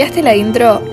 ¿Cambiaste la intro?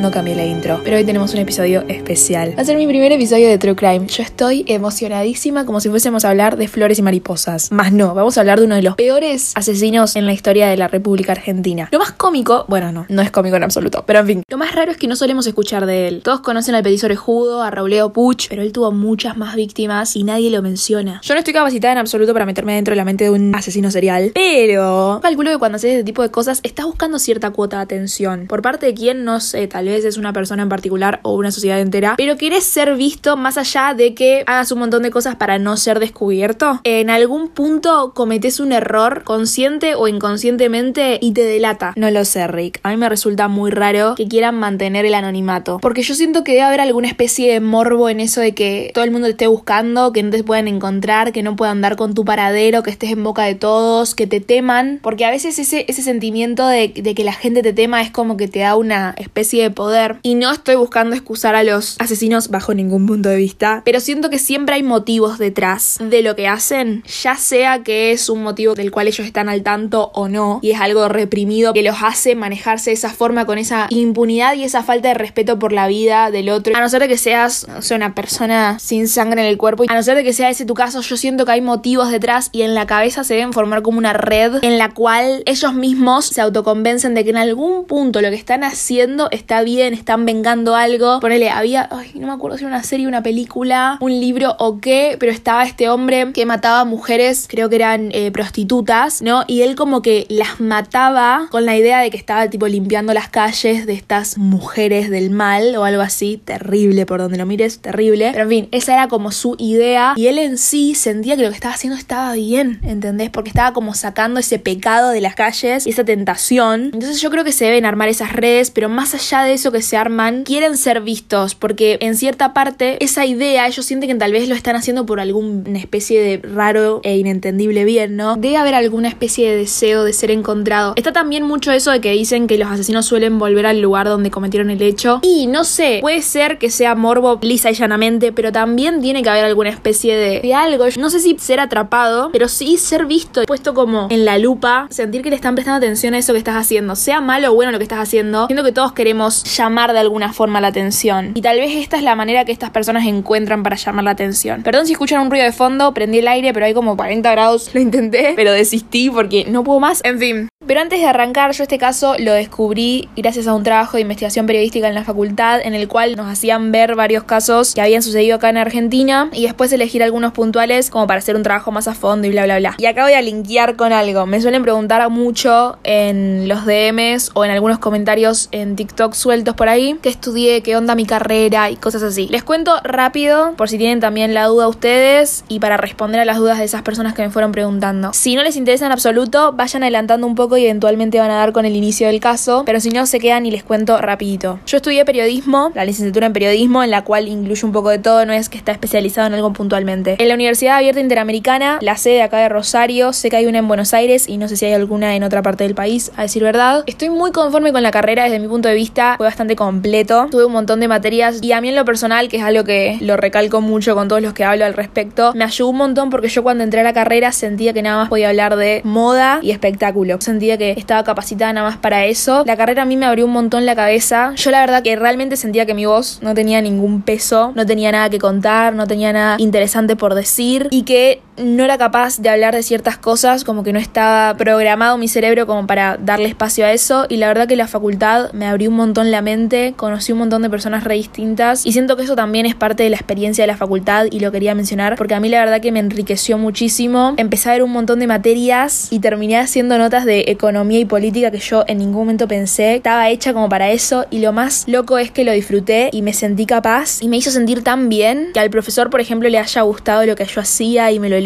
No, cambié la intro. Pero hoy tenemos un episodio especial. Va a ser mi primer episodio de True Crime. Yo estoy emocionadísima como si fuésemos a hablar de flores y mariposas. Más no, vamos a hablar de uno de los peores asesinos en la historia de la República Argentina. Lo más cómico, bueno, no, no es cómico en absoluto, pero en fin. Lo más raro es que no solemos escuchar de él. Todos conocen al petiso orejudo, a Rauleo Puch, pero él tuvo muchas más víctimas y nadie lo menciona. Yo no estoy capacitada en absoluto para meterme dentro de la mente de un asesino serial, pero calculo que cuando haces este tipo de cosas estás buscando cierta cuota de atención. Por parte de quién, no sé, tal es una persona en particular o una sociedad entera, pero quieres ser visto más allá de que hagas un montón de cosas para no ser descubierto. En algún punto cometes un error consciente o inconscientemente y te delata. No lo sé, Rick. A mí me resulta muy raro que quieran mantener el anonimato, porque yo siento que debe haber alguna especie de morbo en eso de que todo el mundo te esté buscando, que no te puedan encontrar, que no puedan dar con tu paradero, que estés en boca de todos, que te teman, porque a veces ese, ese sentimiento de, de que la gente te tema es como que te da una especie de poder. Y no estoy buscando excusar a los asesinos bajo ningún punto de vista, pero siento que siempre hay motivos detrás de lo que hacen, ya sea que es un motivo del cual ellos están al tanto o no, y es algo reprimido que los hace manejarse de esa forma con esa impunidad y esa falta de respeto por la vida del otro. A no ser de que seas una persona sin sangre en el cuerpo, a no ser de que sea ese tu caso, yo siento que hay motivos detrás y en la cabeza se deben formar como una red en la cual ellos mismos se autoconvencen de que en algún punto lo que están haciendo está bien, están vengando algo. Ponele, había, ay, no me acuerdo si era una serie, una película, un libro o qué, pero estaba este hombre que mataba mujeres, creo que eran eh, prostitutas, ¿no? Y él como que las mataba con la idea de que estaba tipo limpiando las calles de estas mujeres del mal o algo así, terrible por donde lo mires, terrible. Pero en fin, esa era como su idea y él en sí sentía que lo que estaba haciendo estaba bien, ¿entendés? Porque estaba como sacando ese pecado de las calles y esa tentación. Entonces yo creo que se deben armar esas redes, pero más allá de que se arman, quieren ser vistos, porque en cierta parte esa idea ellos sienten que tal vez lo están haciendo por alguna especie de raro e inentendible bien, ¿no? Debe haber alguna especie de deseo de ser encontrado. Está también mucho eso de que dicen que los asesinos suelen volver al lugar donde cometieron el hecho. Y no sé, puede ser que sea morbo lisa y llanamente, pero también tiene que haber alguna especie de, de algo. No sé si ser atrapado, pero sí ser visto, puesto como en la lupa, sentir que le están prestando atención a eso que estás haciendo, sea malo o bueno lo que estás haciendo, siento que todos queremos llamar de alguna forma la atención. Y tal vez esta es la manera que estas personas encuentran para llamar la atención. Perdón si escuchan un ruido de fondo, prendí el aire, pero hay como 40 grados. Lo intenté, pero desistí porque no puedo más. En fin. Pero antes de arrancar, yo este caso lo descubrí gracias a un trabajo de investigación periodística en la facultad, en el cual nos hacían ver varios casos que habían sucedido acá en Argentina y después elegir algunos puntuales como para hacer un trabajo más a fondo y bla bla bla. Y acá voy a linkear con algo. Me suelen preguntar mucho en los DMs o en algunos comentarios en TikTok sueltos por ahí que estudié, qué onda mi carrera y cosas así. Les cuento rápido por si tienen también la duda ustedes y para responder a las dudas de esas personas que me fueron preguntando. Si no les interesa en absoluto, vayan adelantando un poco y eventualmente van a dar con el inicio del caso, pero si no se quedan y les cuento rapidito. Yo estudié periodismo, la licenciatura en periodismo, en la cual incluye un poco de todo, no es que está especializado en algo puntualmente. En la Universidad Abierta Interamericana, la sede acá de Rosario, sé que hay una en Buenos Aires y no sé si hay alguna en otra parte del país, a decir verdad. Estoy muy conforme con la carrera desde mi punto de vista, fue bastante completo, tuve un montón de materias y a mí en lo personal, que es algo que lo recalco mucho con todos los que hablo al respecto, me ayudó un montón porque yo cuando entré a la carrera sentía que nada más podía hablar de moda y espectáculo. Sentía que estaba capacitada nada más para eso. La carrera a mí me abrió un montón la cabeza. Yo la verdad que realmente sentía que mi voz no tenía ningún peso, no tenía nada que contar, no tenía nada interesante por decir y que no era capaz de hablar de ciertas cosas, como que no estaba programado mi cerebro como para darle espacio a eso y la verdad que la facultad me abrió un montón la mente, conocí un montón de personas re distintas y siento que eso también es parte de la experiencia de la facultad y lo quería mencionar porque a mí la verdad que me enriqueció muchísimo. Empecé a ver un montón de materias y terminé haciendo notas de economía y política que yo en ningún momento pensé estaba hecha como para eso y lo más loco es que lo disfruté y me sentí capaz y me hizo sentir tan bien que al profesor por ejemplo le haya gustado lo que yo hacía y me lo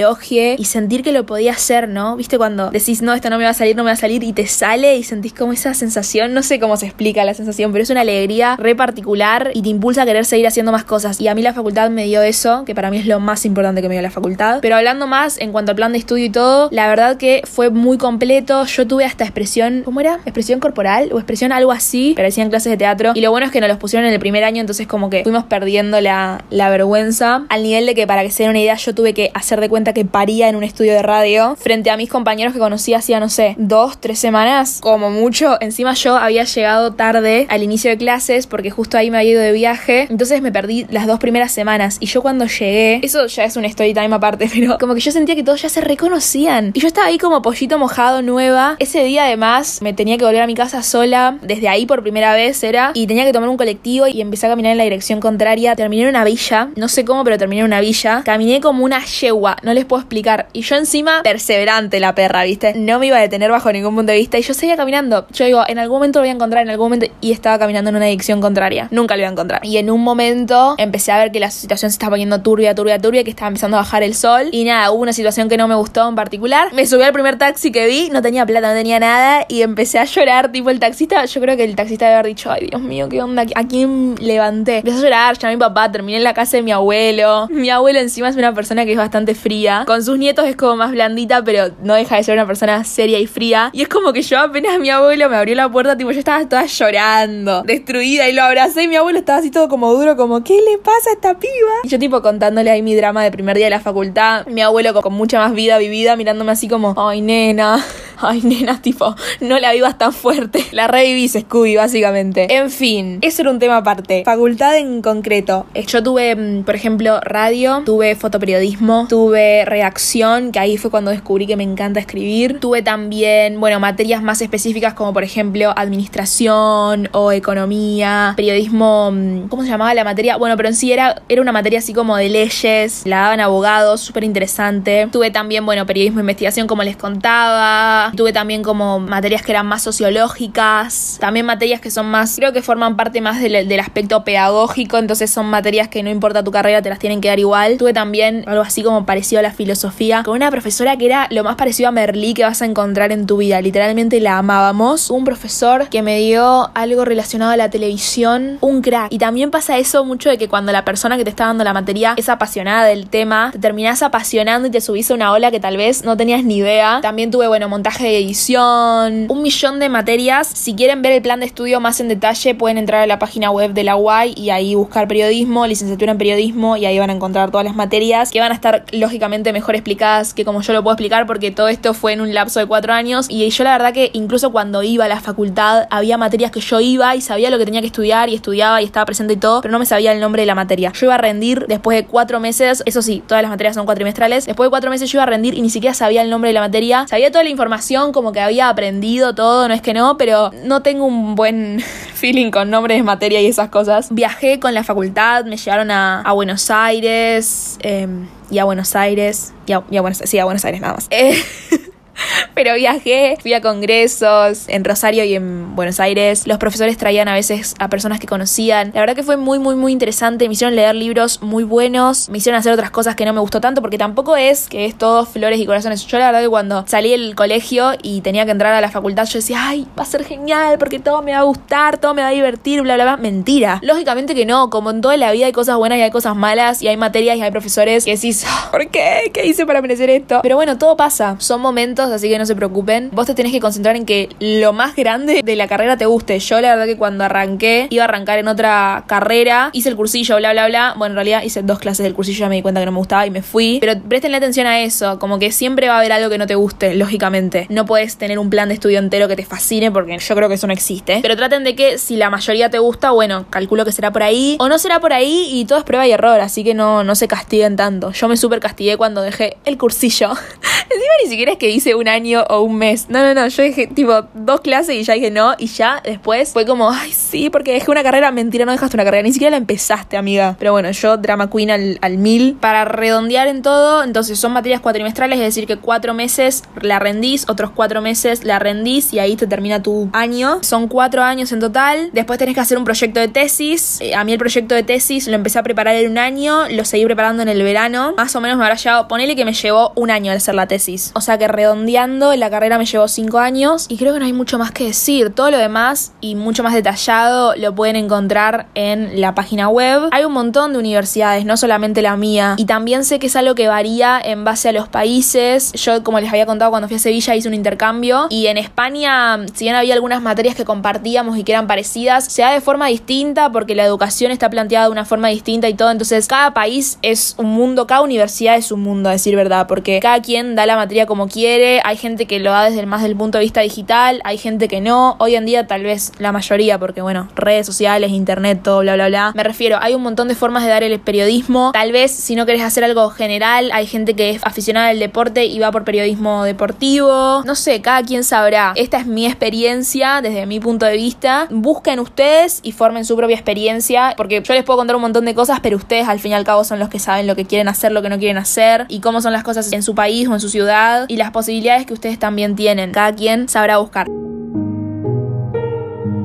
y sentir que lo podía hacer, ¿no? ¿Viste cuando decís no, esto no me va a salir, no me va a salir y te sale y sentís como esa sensación, no sé cómo se explica la sensación, pero es una alegría re particular y te impulsa a querer seguir haciendo más cosas. Y a mí la facultad me dio eso, que para mí es lo más importante que me dio la facultad, pero hablando más en cuanto al plan de estudio y todo, la verdad que fue muy completo, yo tuve hasta expresión, ¿cómo era? Expresión corporal o expresión algo así, pero hacían clases de teatro. Y lo bueno es que nos los pusieron en el primer año, entonces como que fuimos perdiendo la, la vergüenza. Al nivel de que para que se den una idea yo tuve que hacer de cuenta que paría en un estudio de radio, frente a mis compañeros que conocí hacía, no sé, dos, tres semanas, como mucho. Encima yo había llegado tarde al inicio de clases porque justo ahí me había ido de viaje, entonces me perdí las dos primeras semanas. Y yo cuando llegué, eso ya es un story time aparte, pero como que yo sentía que todos ya se reconocían. Y yo estaba ahí como pollito mojado, nueva. Ese día además me tenía que volver a mi casa sola, desde ahí por primera vez era, y tenía que tomar un colectivo y empecé a caminar en la dirección contraria. Terminé en una villa, no sé cómo, pero terminé en una villa. Caminé como una yegua, no les puedo explicar. Y yo encima, perseverante la perra, ¿viste? No me iba a detener bajo ningún punto de vista. Y yo seguía caminando. Yo digo, en algún momento lo voy a encontrar, en algún momento. Y estaba caminando en una dirección contraria. Nunca lo iba a encontrar. Y en un momento empecé a ver que la situación se estaba poniendo turbia, turbia, turbia, que estaba empezando a bajar el sol. Y nada, hubo una situación que no me gustó en particular. Me subí al primer taxi que vi, no tenía plata, no tenía nada. Y empecé a llorar, tipo el taxista. Yo creo que el taxista debe haber dicho, ay Dios mío, qué onda, ¿a quién levanté? Empecé a llorar, llamé a mi papá, terminé en la casa de mi abuelo. Mi abuelo encima es una persona que es bastante fría. Con sus nietos es como más blandita, pero no deja de ser una persona seria y fría. Y es como que yo apenas mi abuelo me abrió la puerta, tipo yo estaba toda llorando, destruida, y lo abracé y mi abuelo estaba así todo como duro, como, ¿qué le pasa a esta piba? Y yo tipo contándole ahí mi drama de primer día de la facultad. Mi abuelo con, con mucha más vida vivida, mirándome así como, ay nena, ay nena, tipo, no la vivas tan fuerte. La revivís, Scooby, básicamente. En fin, eso era un tema aparte. Facultad en concreto. Yo tuve, mm, por ejemplo, radio, tuve fotoperiodismo, tuve redacción, que ahí fue cuando descubrí que me encanta escribir. Tuve también, bueno, materias más específicas como por ejemplo administración o economía, periodismo, mm, ¿cómo se llamaba la materia? Bueno, pero en sí era, era una materia así como de leyes, la daban abogados, súper interesante. Tuve también, bueno, periodismo e investigación como les contaba. Tuve también como materias que eran más sociológicas, también materias que son más, creo que forman parte más del, del aspecto pedagógico, entonces son materias que no importa tu carrera, te las tienen que dar igual. Tuve también algo así como parecido a la filosofía, con una profesora que era lo más parecido a Merlí que vas a encontrar en tu vida, literalmente la amábamos. Un profesor que me dio algo relacionado a la televisión, un crack. Y también pasa eso mucho de que cuando la persona que te está dando la materia es apasionada del tema, te terminás apasionando y te subís a una ola que tal vez no tenías ni idea. También tuve, bueno, montaje de edición, un millón de materias. Si quieren ver el plan de estudio más en detalle, pueden entrar a la página web de la UAI y ahí buscar periodismo, licenciatura en periodismo y ahí van a encontrar todas las materias que van a estar lógicamente mejor explicadas que como yo lo puedo explicar porque todo esto fue en un lapso de cuatro años y yo la verdad que incluso cuando iba a la facultad había materias que yo iba y sabía lo que tenía que estudiar y estudiaba y estaba presente y todo, pero no me sabía el nombre de la materia. Yo iba a rendir después de cuatro meses, eso sí, todas las materias son cuatrimestrales, después de cuatro meses yo iba a rendir y ni siquiera sabía el nombre de la materia, sabía toda la información como que había aprendido todo, no es que no, pero no tengo un buen feeling con nombres de materia y esas cosas. Viajé con la facultad, me llevaron a, a Buenos Aires eh, y a Buenos Aires y a Buenos, sí, a Buenos Aires nada más. Eh, pero viajé, fui a congresos en Rosario y en Buenos Aires. Los profesores traían a veces a personas que conocían. La verdad que fue muy, muy, muy interesante. Me hicieron leer libros muy buenos. Me hicieron hacer otras cosas que no me gustó tanto porque tampoco es que es todo flores y corazones. Yo la verdad que cuando salí del colegio y tenía que entrar a la facultad, yo decía, ay, va a ser genial porque todo me va a gustar, todo me va a divertir, bla, bla, bla. Mentira. Lógicamente que no. Como en toda la vida hay cosas buenas y hay cosas malas y hay materias y hay profesores que decís, ¿por qué? ¿Qué hice para merecer esto? Pero bueno, todo pasa. Son momentos, así que no se preocupen. Vos te tenés que concentrar en que lo más grande de la carrera te guste. Yo la verdad que cuando arranqué, iba a arrancar en otra carrera, hice el cursillo, bla, bla, bla. Bueno, en realidad hice dos clases del cursillo, ya me di cuenta que no me gustaba y me fui. Pero prestenle atención a eso, como que siempre va a haber algo que no te guste, lógicamente. No puedes tener un plan de estudio entero que te fascine porque yo creo que eso no existe. Pero traten de que si la mayoría te gusta, bueno, calculo que será por ahí. O no será por ahí y todo es prueba y error, así que no, no se castiguen tanto. Yo me súper castigué cuando dejé el cursillo. Encima ni siquiera es que hice un año o un mes. No, no, no. Yo dije tipo dos clases y ya dije no. Y ya después fue como, ay, sí, porque dejé una carrera. Mentira, no dejaste una carrera. Ni siquiera la empezaste, amiga. Pero bueno, yo drama queen al, al mil. Para redondear en todo, entonces son materias cuatrimestrales, es decir, que cuatro meses la rendís, otros cuatro meses la rendís y ahí te termina tu año. Son cuatro años en total. Después tenés que hacer un proyecto de tesis. Eh, a mí el proyecto de tesis lo empecé a preparar en un año, lo seguí preparando en el verano. Más o menos me habrá llevado, ponele que me llevó un año al hacer la tesis. O sea que redondeando la carrera me llevó 5 años y creo que no hay mucho más que decir. Todo lo demás y mucho más detallado lo pueden encontrar en la página web. Hay un montón de universidades, no solamente la mía, y también sé que es algo que varía en base a los países. Yo, como les había contado, cuando fui a Sevilla hice un intercambio y en España, si bien había algunas materias que compartíamos y que eran parecidas, se da de forma distinta porque la educación está planteada de una forma distinta y todo. Entonces, cada país es un mundo, cada universidad es un mundo, a decir verdad, porque cada quien da la materia como quiere. Hay gente que lo da desde más del punto de vista digital, hay gente que no. Hoy en día, tal vez la mayoría, porque bueno, redes sociales, internet, todo, bla, bla, bla. Me refiero, hay un montón de formas de dar el periodismo. Tal vez, si no querés hacer algo general, hay gente que es aficionada al deporte y va por periodismo deportivo. No sé, cada quien sabrá. Esta es mi experiencia desde mi punto de vista. Busquen ustedes y formen su propia experiencia, porque yo les puedo contar un montón de cosas, pero ustedes al fin y al cabo son los que saben lo que quieren hacer, lo que no quieren hacer y cómo son las cosas en su país o en su ciudad y las posibilidades que ustedes también tienen. Cada quien sabrá buscar.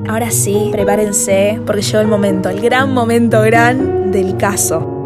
Ahora sí, prepárense porque llegó el momento, el gran momento gran del caso.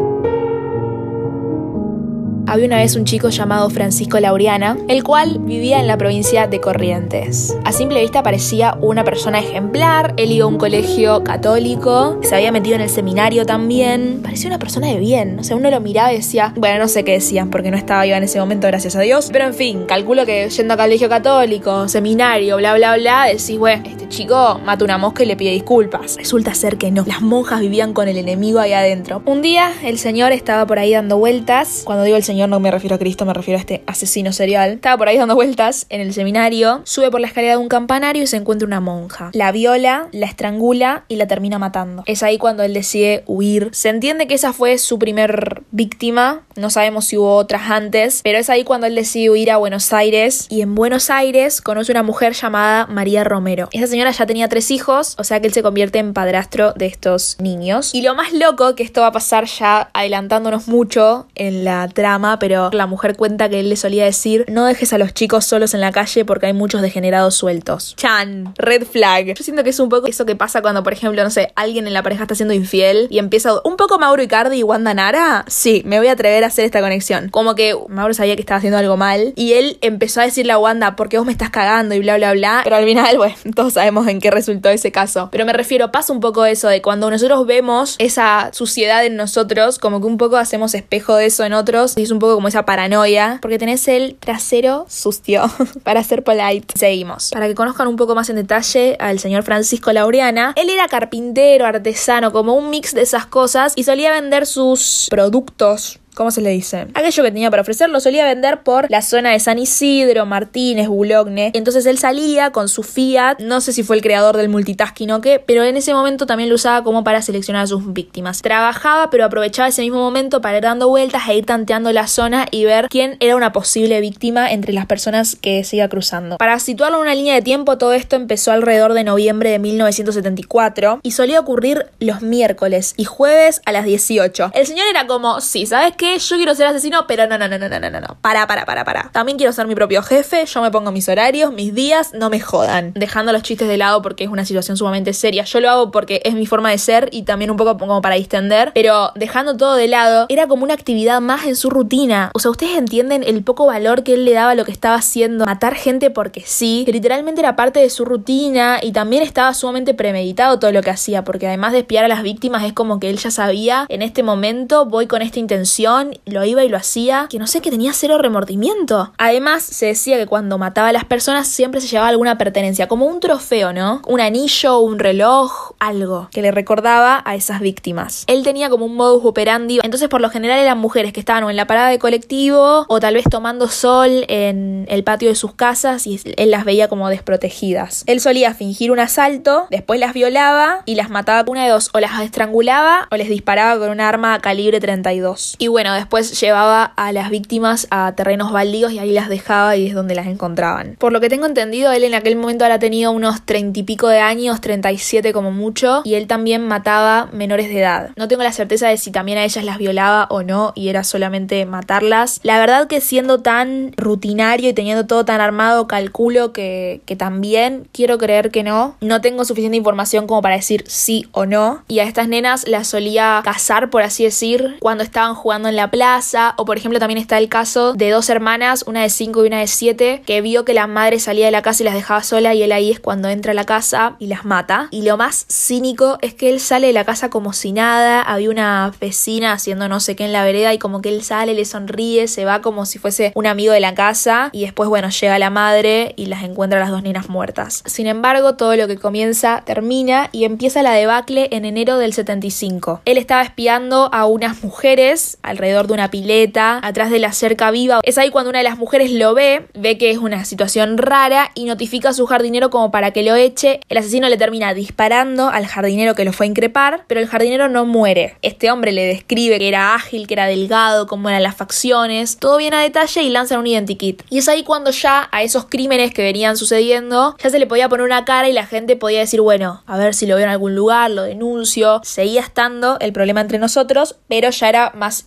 Había una vez un chico llamado Francisco Laureana, el cual vivía en la provincia de Corrientes. A simple vista parecía una persona ejemplar, él iba a un colegio católico, se había metido en el seminario también, parecía una persona de bien, o sea, uno lo miraba y decía, bueno, no sé qué decían porque no estaba yo en ese momento, gracias a Dios, pero en fin, calculo que yendo a colegio católico, seminario, bla, bla, bla, decís, bueno, este chico mata una mosca y le pide disculpas. Resulta ser que no, las monjas vivían con el enemigo ahí adentro. Un día el señor estaba por ahí dando vueltas, cuando digo el señor, señor no me refiero a Cristo, me refiero a este asesino serial. Estaba por ahí dando vueltas en el seminario, sube por la escalera de un campanario y se encuentra una monja. La viola, la estrangula y la termina matando. Es ahí cuando él decide huir. Se entiende que esa fue su primer víctima, no sabemos si hubo otras antes, pero es ahí cuando él decide huir a Buenos Aires y en Buenos Aires conoce una mujer llamada María Romero. Esa señora ya tenía tres hijos, o sea que él se convierte en padrastro de estos niños. Y lo más loco, que esto va a pasar ya adelantándonos mucho en la trama, pero la mujer cuenta que él le solía decir, no dejes a los chicos solos en la calle porque hay muchos degenerados sueltos. Chan, red flag. Yo siento que es un poco eso que pasa cuando, por ejemplo, no sé, alguien en la pareja está siendo infiel y empieza un poco Mauro Icardi y Wanda Nara. Sí, me voy a atrever a hacer esta conexión. Como que Mauro sabía que estaba haciendo algo mal y él empezó a decirle a Wanda, porque vos me estás cagando y bla, bla, bla. Pero al final, bueno, todos sabemos en qué resultó ese caso. Pero me refiero, pasa un poco eso de cuando nosotros vemos esa suciedad en nosotros, como que un poco hacemos espejo de eso en otros y es un poco como esa paranoia, porque tenés el trasero sucio para ser polite. Seguimos. Para que conozcan un poco más en detalle al señor Francisco Laureana, él era carpintero, artesano, como un mix de esas cosas y solía vender sus productos ¿Cómo se le dice? Aquello que tenía para ofrecer lo solía vender por la zona de San Isidro, Martínez, Boulogne. Entonces él salía con su Fiat, no sé si fue el creador del multitasking o qué, pero en ese momento también lo usaba como para seleccionar a sus víctimas. Trabajaba, pero aprovechaba ese mismo momento para ir dando vueltas e ir tanteando la zona y ver quién era una posible víctima entre las personas que se iba cruzando. Para situarlo en una línea de tiempo, todo esto empezó alrededor de noviembre de 1974 y solía ocurrir los miércoles y jueves a las 18. El señor era como, sí, ¿sabes qué? Yo quiero ser asesino, pero no, no, no, no, no, no, no. Para, para, para, para. También quiero ser mi propio jefe, yo me pongo mis horarios, mis días, no me jodan. Dejando los chistes de lado porque es una situación sumamente seria. Yo lo hago porque es mi forma de ser y también un poco como para distender, pero dejando todo de lado, era como una actividad más en su rutina. O sea, ustedes entienden el poco valor que él le daba a lo que estaba haciendo, matar gente porque sí, que literalmente era parte de su rutina y también estaba sumamente premeditado todo lo que hacía, porque además de espiar a las víctimas es como que él ya sabía, en este momento voy con esta intención lo iba y lo hacía, que no sé, que tenía cero remordimiento. Además, se decía que cuando mataba a las personas siempre se llevaba alguna pertenencia, como un trofeo, ¿no? Un anillo, un reloj, algo que le recordaba a esas víctimas. Él tenía como un modus operandi, entonces por lo general eran mujeres que estaban o en la parada de colectivo o tal vez tomando sol en el patio de sus casas y él las veía como desprotegidas. Él solía fingir un asalto, después las violaba y las mataba una de dos, o las estrangulaba o les disparaba con un arma calibre 32. Y bueno, bueno, después llevaba a las víctimas a terrenos baldíos y ahí las dejaba y es donde las encontraban. Por lo que tengo entendido, él en aquel momento ahora tenía unos treinta y pico de años, 37 como mucho, y él también mataba menores de edad. No tengo la certeza de si también a ellas las violaba o no y era solamente matarlas. La verdad que siendo tan rutinario y teniendo todo tan armado, calculo que, que también quiero creer que no. No tengo suficiente información como para decir sí o no. Y a estas nenas las solía cazar, por así decir, cuando estaban jugando en en la plaza. O por ejemplo también está el caso de dos hermanas, una de 5 y una de 7, que vio que la madre salía de la casa y las dejaba sola y él ahí es cuando entra a la casa y las mata. Y lo más cínico es que él sale de la casa como si nada, había una vecina haciendo no sé qué en la vereda y como que él sale, le sonríe, se va como si fuese un amigo de la casa y después bueno llega la madre y las encuentra las dos niñas muertas. Sin embargo todo lo que comienza termina y empieza la debacle en enero del 75. Él estaba espiando a unas mujeres alrededor de una pileta, atrás de la cerca viva. Es ahí cuando una de las mujeres lo ve, ve que es una situación rara y notifica a su jardinero como para que lo eche. El asesino le termina disparando al jardinero que lo fue a increpar, pero el jardinero no muere. Este hombre le describe que era ágil, que era delgado, cómo eran las facciones, todo bien a detalle y lanzan un identikit. Y es ahí cuando ya a esos crímenes que venían sucediendo, ya se le podía poner una cara y la gente podía decir, bueno, a ver si lo veo en algún lugar, lo denuncio. Seguía estando el problema entre nosotros, pero ya era más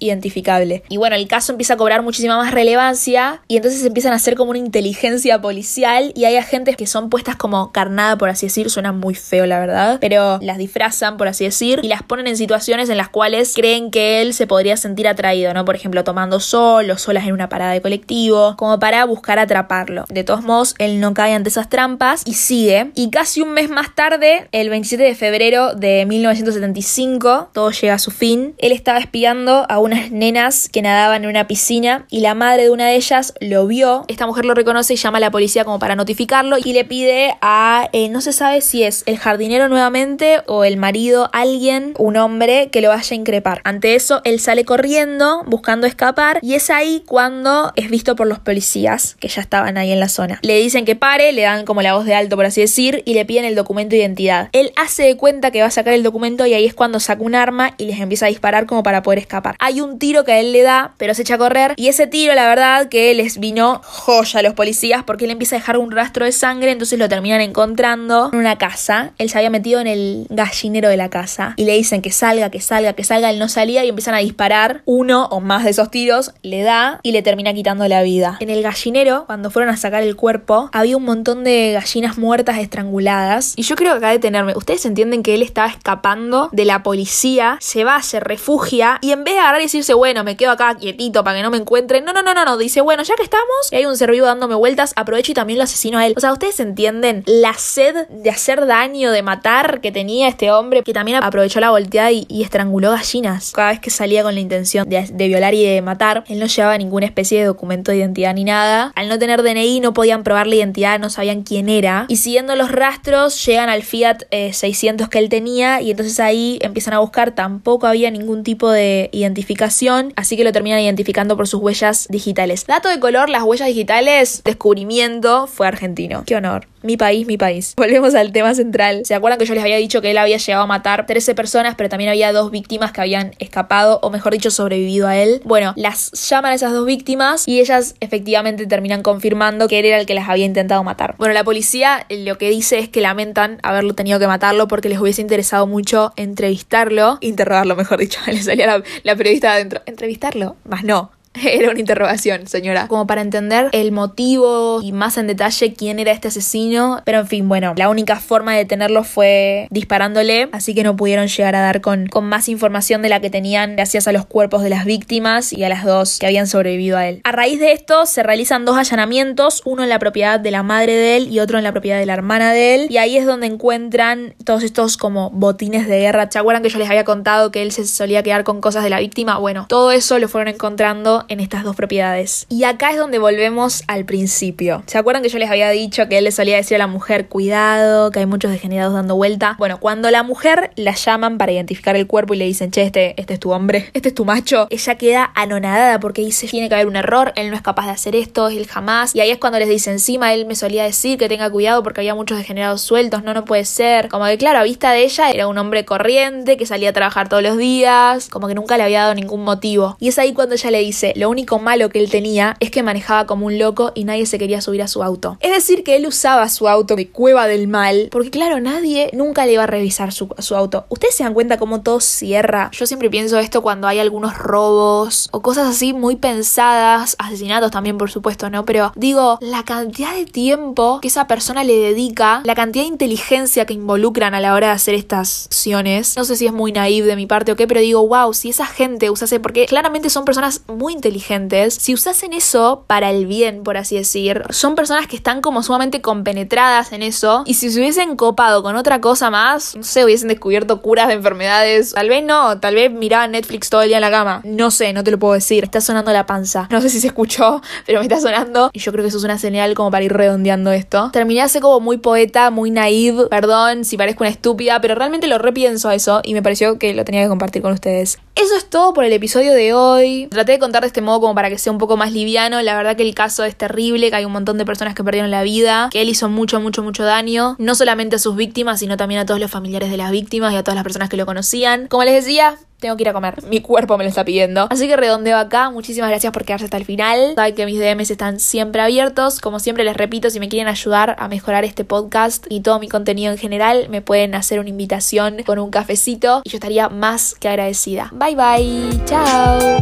Y bueno, el caso empieza a cobrar muchísima más relevancia y entonces empiezan a ser como una inteligencia policial y hay agentes que son puestas como carnada, por así decir, suena muy feo la verdad, pero las disfrazan, por así decir, y las ponen en situaciones en las cuales creen que él se podría sentir atraído, ¿no? Por ejemplo, tomando sol o solas en una parada de colectivo, como para buscar atraparlo. De todos modos, él no cae ante esas trampas y sigue. Y casi un mes más tarde, el 27 de febrero de 1975, todo llega a su fin. Él estaba espiando a unas nenas que nadaban en una piscina y la madre de una de ellas lo vio. Esta mujer lo reconoce y llama a la policía como para notificarlo y le pide a, eh, no se sabe si es el jardinero nuevamente o el marido, alguien, un hombre que lo vaya a increpar. Ante eso, él sale corriendo buscando escapar y es ahí cuando es visto por los policías que ya estaban ahí en la zona. Le dicen que pare, le dan como la voz de alto por así decir y le piden el documento de identidad. Él hace de cuenta que va a sacar el documento y ahí es cuando saca un arma y les empieza a disparar como para poder escapar. Hay un tiro que a él le da, pero se echa a correr y ese tiro la verdad que les vino joya a los policías porque él empieza a dejar un rastro de sangre, entonces lo terminan encontrando en una casa. Él se había metido en el gallinero de la casa y le dicen que salga, que salga, que salga, él no salía y empiezan a disparar. Uno o más de esos tiros le da y le termina quitando la vida. En el gallinero, cuando fueron a sacar el cuerpo, había un montón de gallinas muertas estranguladas y yo creo que acá detenerme. Ustedes entienden que él estaba escapando de la policía, se va, se refugia y en vez de agarrar y decirse, bueno, me quedo acá quietito para que no me encuentren, no, no, no, no, no, dice, bueno, ya que estamos y hay un ser vivo dándome vueltas, aprovecho y también lo asesino a él. O sea, ustedes entienden la sed de hacer daño, de matar que tenía este hombre, que también aprovechó la volteada y, estranguló gallinas. Cada vez que salía con la intención de, violar y de matar, él no llevaba ninguna especie de documento de identidad ni nada. Al no tener DNI no podían probar la identidad, no sabían quién era. Y siguiendo los rastros llegan al Fiat 600 eh, que él tenía y entonces ahí empiezan a buscar. Tampoco había ningún tipo de identificación, así que lo terminan identificando por sus huellas digitales. Dato de color, las huellas digitales, descubrimiento, fue argentino. Qué honor. Mi país, mi país. Volvemos al tema central. ¿Se acuerdan que yo les había dicho que él había llegado a matar 13 personas, pero también había dos víctimas que habían escapado, o mejor dicho, sobrevivido a él? Bueno, las llaman a esas dos víctimas y ellas efectivamente terminan confirmando que él era el que las había intentado matar. Bueno, la policía lo que dice es que lamentan haberlo tenido que matarlo porque les hubiese interesado mucho entrevistarlo, interrogarlo, mejor dicho. Le salía la, la periodista Entrevistarlo, más no, Era una interrogación, señora. Como para entender el motivo y más en detalle quién era este asesino. Pero en fin, bueno, la única forma de detenerlo fue disparándole, así que no pudieron llegar a dar con, con más información de la que tenían gracias a los cuerpos de las víctimas y a las dos que habían sobrevivido a él. A raíz de esto se realizan dos allanamientos, uno en la propiedad de la madre de él y otro en la propiedad de la hermana de él. Y ahí es donde encuentran todos estos como botines de guerra. ¿Se acuerdan que yo les había contado que él se solía quedar con cosas de la víctima? Bueno, todo eso lo fueron encontrando en estas dos propiedades. Y acá es donde volvemos al principio. ¿Se acuerdan que yo les había dicho que él le solía decir a la mujer, cuidado, que hay muchos degenerados dando vuelta? Bueno, cuando la mujer la llaman para identificar el cuerpo y le dicen, che, este, este es tu hombre, este es tu macho, ella queda anonadada porque dice, tiene que haber un error, él no es capaz de hacer esto, él jamás. Y ahí es cuando les dice, encima él me solía decir que tenga cuidado porque había muchos degenerados sueltos, no, no puede ser. Como que claro, a vista de ella era un hombre corriente que salía a trabajar todos los días, como que nunca le había dado ningún motivo. Y es ahí cuando ella le dice, lo único malo que él tenía es que manejaba como un loco y nadie se quería subir a su auto. Es decir, que él usaba su auto de cueva del mal, porque claro, nadie nunca le iba a revisar su, su auto. Ustedes se dan cuenta cómo todo cierra. Yo siempre pienso esto cuando hay algunos robos o cosas así muy pensadas, asesinatos también por supuesto, ¿no? Pero digo, la cantidad de tiempo que esa persona le dedica, la cantidad de inteligencia que involucran a la hora de hacer estas acciones, no sé si es muy naive de mi parte o qué, pero digo, wow, si esa gente usase, porque claramente son personas muy inteligentes, si usasen eso para el bien, por así decir, son personas que están como sumamente compenetradas en eso, y si se hubiesen copado con otra cosa más, no sé, hubiesen descubierto curas de enfermedades, tal vez no, tal vez miraban Netflix todo el día en la cama, no sé, no te lo puedo decir, está sonando la panza, no sé si se escuchó, pero me está sonando, y yo creo que eso es una señal como para ir redondeando esto. Terminé hace como muy poeta, muy naive, perdón si parezco una estúpida, pero realmente lo repienso a eso y me pareció que lo tenía que compartir con ustedes. Eso es todo por el episodio de hoy. Traté de contar de este modo como para que sea un poco más liviano. La verdad que el caso es terrible, que hay un montón de personas que perdieron la vida, que él hizo mucho, mucho, mucho daño, no solamente a sus víctimas, sino también a todos los familiares de las víctimas y a todas las personas que lo conocían. Como les decía, tengo que ir a comer. Mi cuerpo me lo está pidiendo. Así que redondeo acá. Muchísimas gracias por quedarse hasta el final. Saben que mis DMs están siempre abiertos. Como siempre les repito, si me quieren ayudar a mejorar este podcast y todo mi contenido en general, me pueden hacer una invitación con un cafecito y yo estaría más que agradecida. Bye bye. Chao.